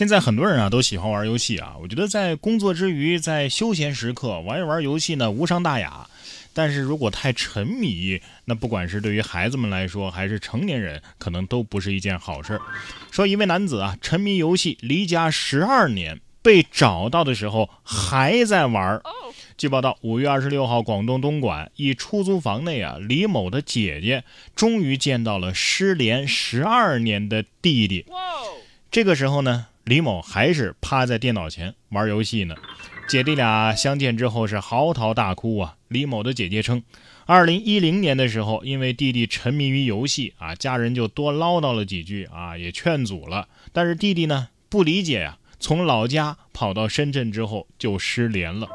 现在很多人啊都喜欢玩游戏啊，我觉得在工作之余，在休闲时刻玩一玩游戏呢无伤大雅。但是如果太沉迷，那不管是对于孩子们来说，还是成年人，可能都不是一件好事。说一位男子啊沉迷游戏，离家十二年，被找到的时候还在玩。据报道，五月二十六号，广东东莞一出租房内啊，李某的姐姐终于见到了失联十二年的弟弟。这个时候呢？李某还是趴在电脑前玩游戏呢，姐弟俩相见之后是嚎啕大哭啊。李某的姐姐称，二零一零年的时候，因为弟弟沉迷于游戏啊，家人就多唠叨了几句啊，也劝阻了，但是弟弟呢不理解呀，从老家跑到深圳之后就失联了，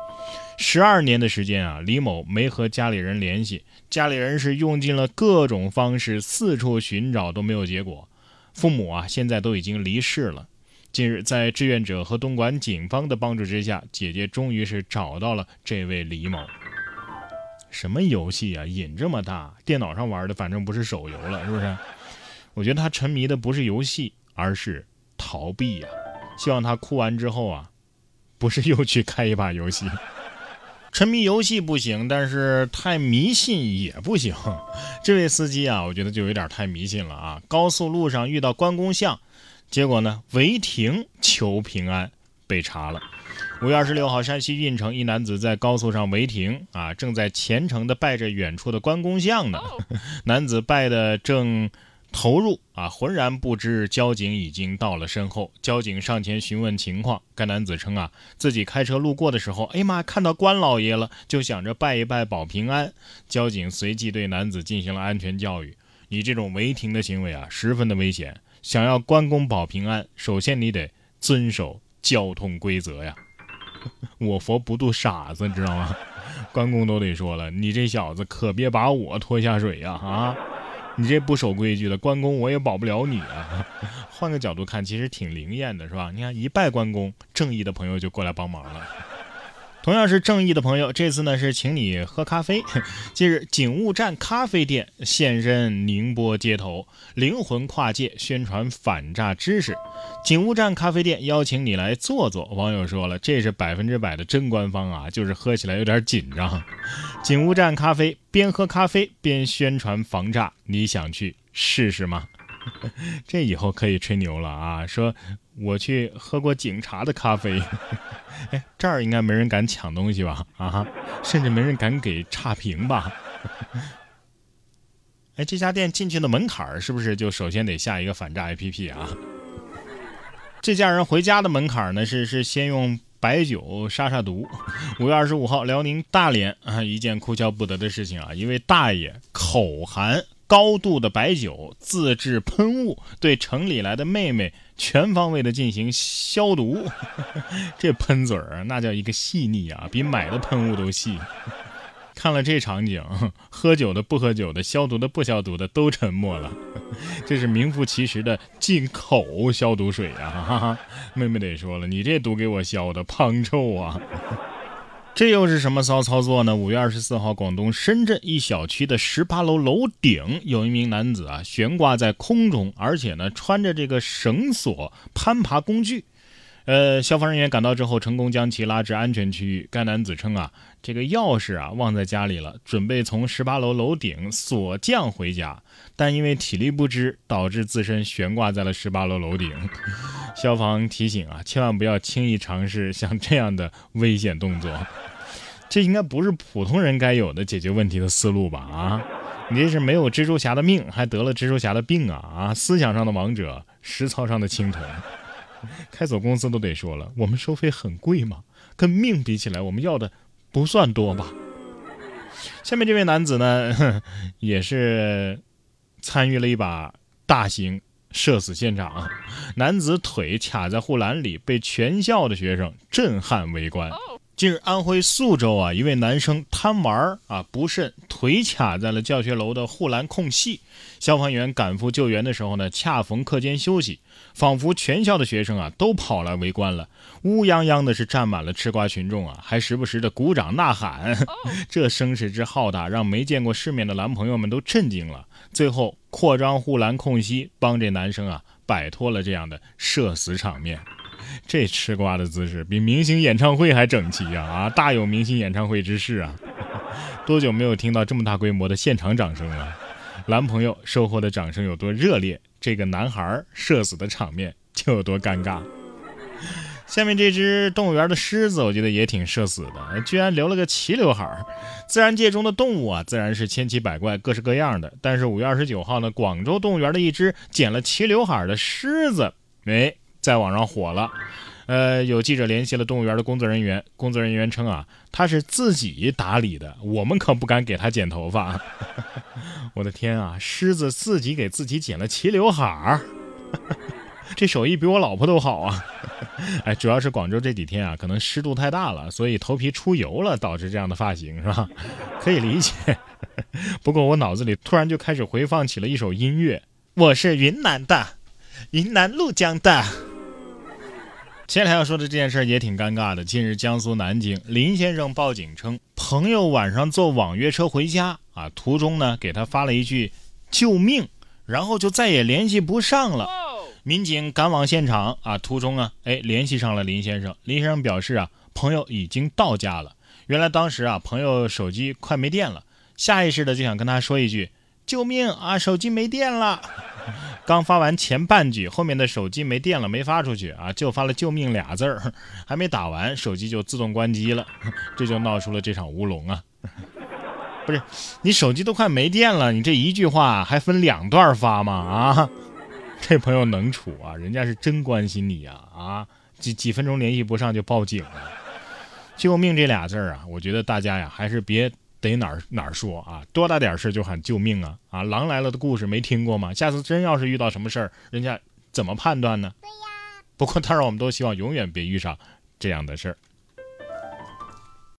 十二年的时间啊，李某没和家里人联系，家里人是用尽了各种方式四处寻找都没有结果，父母啊现在都已经离世了。近日，在志愿者和东莞警方的帮助之下，姐姐终于是找到了这位李某。什么游戏啊，瘾这么大？电脑上玩的，反正不是手游了，是不是？我觉得他沉迷的不是游戏，而是逃避呀。希望他哭完之后啊，不是又去开一把游戏。沉迷游戏不行，但是太迷信也不行。这位司机啊，我觉得就有点太迷信了啊。高速路上遇到关公像。结果呢？违停求平安，被查了。五月二十六号，山西运城一男子在高速上违停，啊，正在虔诚地拜着远处的关公像呢。男子拜的正投入，啊，浑然不知交警已经到了身后。交警上前询问情况，该男子称啊，自己开车路过的时候，哎呀妈，看到关老爷了，就想着拜一拜保平安。交警随即对男子进行了安全教育：你这种违停的行为啊，十分的危险。想要关公保平安，首先你得遵守交通规则呀！我佛不渡傻子，知道吗？关公都得说了，你这小子可别把我拖下水呀！啊，你这不守规矩的关公，我也保不了你啊！换个角度看，其实挺灵验的，是吧？你看一拜关公，正义的朋友就过来帮忙了。同样是正义的朋友，这次呢是请你喝咖啡。近日，警务站咖啡店现身宁波街头，灵魂跨界宣传反诈知识。警务站咖啡店邀请你来坐坐。网友说了，这是百分之百的真官方啊，就是喝起来有点紧张。警务站咖啡边喝咖啡边宣传防诈，你想去试试吗？这以后可以吹牛了啊！说我去喝过警察的咖啡，哎，这儿应该没人敢抢东西吧？啊，甚至没人敢给差评吧？哎，这家店进去的门槛是不是就首先得下一个反诈 APP 啊？这家人回家的门槛呢是是先用白酒杀杀毒。五月二十五号，辽宁大连啊，一件哭笑不得的事情啊，一位大爷口含。高度的白酒自制喷雾，对城里来的妹妹全方位的进行消毒。这喷嘴儿那叫一个细腻啊，比买的喷雾都细。看了这场景，喝酒的、不喝酒的、消毒的、不消毒的都沉默了。这是名副其实的进口消毒水啊！妹妹得说了，你这毒给我消的，胖臭啊！这又是什么骚操作呢？五月二十四号，广东深圳一小区的十八楼楼顶有一名男子啊悬挂在空中，而且呢穿着这个绳索攀爬工具。呃，消防人员赶到之后，成功将其拉至安全区域。该男子称啊，这个钥匙啊忘在家里了，准备从十八楼楼顶索降回家，但因为体力不支，导致自身悬挂在了十八楼楼顶。消防提醒啊，千万不要轻易尝试像这样的危险动作。这应该不是普通人该有的解决问题的思路吧？啊，你这是没有蜘蛛侠的命，还得了蜘蛛侠的病啊！啊，思想上的王者，实操上的青铜。开锁公司都得说了，我们收费很贵嘛？跟命比起来，我们要的不算多吧？下面这位男子呢，也是参与了一把大型社死现场，男子腿卡在护栏里，被全校的学生震撼围观。近日，安徽宿州啊，一位男生贪玩啊，不慎腿卡在了教学楼的护栏空隙。消防员赶赴救援的时候呢，恰逢课间休息，仿佛全校的学生啊都跑来围观了，乌泱泱的是站满了吃瓜群众啊，还时不时的鼓掌呐喊。这声势之浩大，让没见过世面的男朋友们都震惊了。最后扩张护栏空隙，帮这男生啊摆脱了这样的社死场面。这吃瓜的姿势比明星演唱会还整齐啊！啊，大有明星演唱会之势啊！多久没有听到这么大规模的现场掌声了？男朋友收获的掌声有多热烈，这个男孩儿社死的场面就有多尴尬。下面这只动物园的狮子，我觉得也挺社死的，居然留了个齐刘海。自然界中的动物啊，自然是千奇百怪、各式各样的。但是五月二十九号呢，广州动物园的一只剪了齐刘海的狮子，哎，在网上火了。呃，有记者联系了动物园的工作人员，工作人员称啊，他是自己打理的，我们可不敢给他剪头发。我的天啊，狮子自己给自己剪了齐刘海儿。这手艺比我老婆都好啊！哎，主要是广州这几天啊，可能湿度太大了，所以头皮出油了，导致这样的发型是吧？可以理解。不过我脑子里突然就开始回放起了一首音乐，我是云南的，云南怒江的。接下来要说的这件事也挺尴尬的。近日，江苏南京林先生报警称，朋友晚上坐网约车回家啊，途中呢给他发了一句“救命”，然后就再也联系不上了。民警赶往现场啊，途中啊，哎，联系上了林先生。林先生表示啊，朋友已经到家了。原来当时啊，朋友手机快没电了，下意识的就想跟他说一句：“救命啊，手机没电了。”刚发完前半句，后面的手机没电了，没发出去啊，就发了“救命”俩字儿，还没打完，手机就自动关机了，这就闹出了这场乌龙啊！不是，你手机都快没电了，你这一句话还分两段发吗？啊？这朋友能处啊，人家是真关心你呀啊！几几分钟联系不上就报警了，救命这俩字儿啊，我觉得大家呀还是别逮哪儿哪儿说啊，多大点事就喊救命啊啊！狼来了的故事没听过吗？下次真要是遇到什么事儿，人家怎么判断呢？对呀。不过当然，我们都希望永远别遇上这样的事儿。